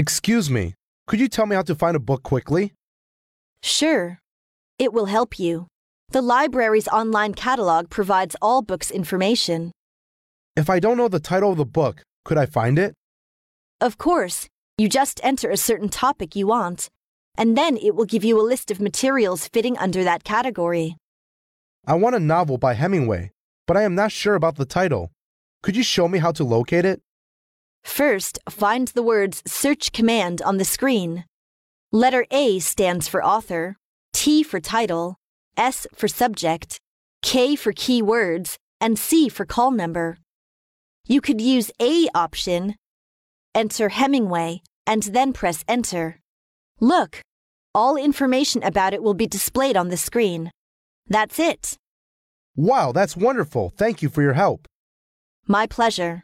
Excuse me, could you tell me how to find a book quickly? Sure. It will help you. The library's online catalog provides all books information. If I don't know the title of the book, could I find it? Of course, you just enter a certain topic you want, and then it will give you a list of materials fitting under that category. I want a novel by Hemingway, but I am not sure about the title. Could you show me how to locate it? First, find the words Search Command on the screen. Letter A stands for author, T for title, S for subject, K for keywords, and C for call number. You could use A option, enter Hemingway, and then press enter. Look, all information about it will be displayed on the screen. That's it. Wow, that's wonderful. Thank you for your help. My pleasure.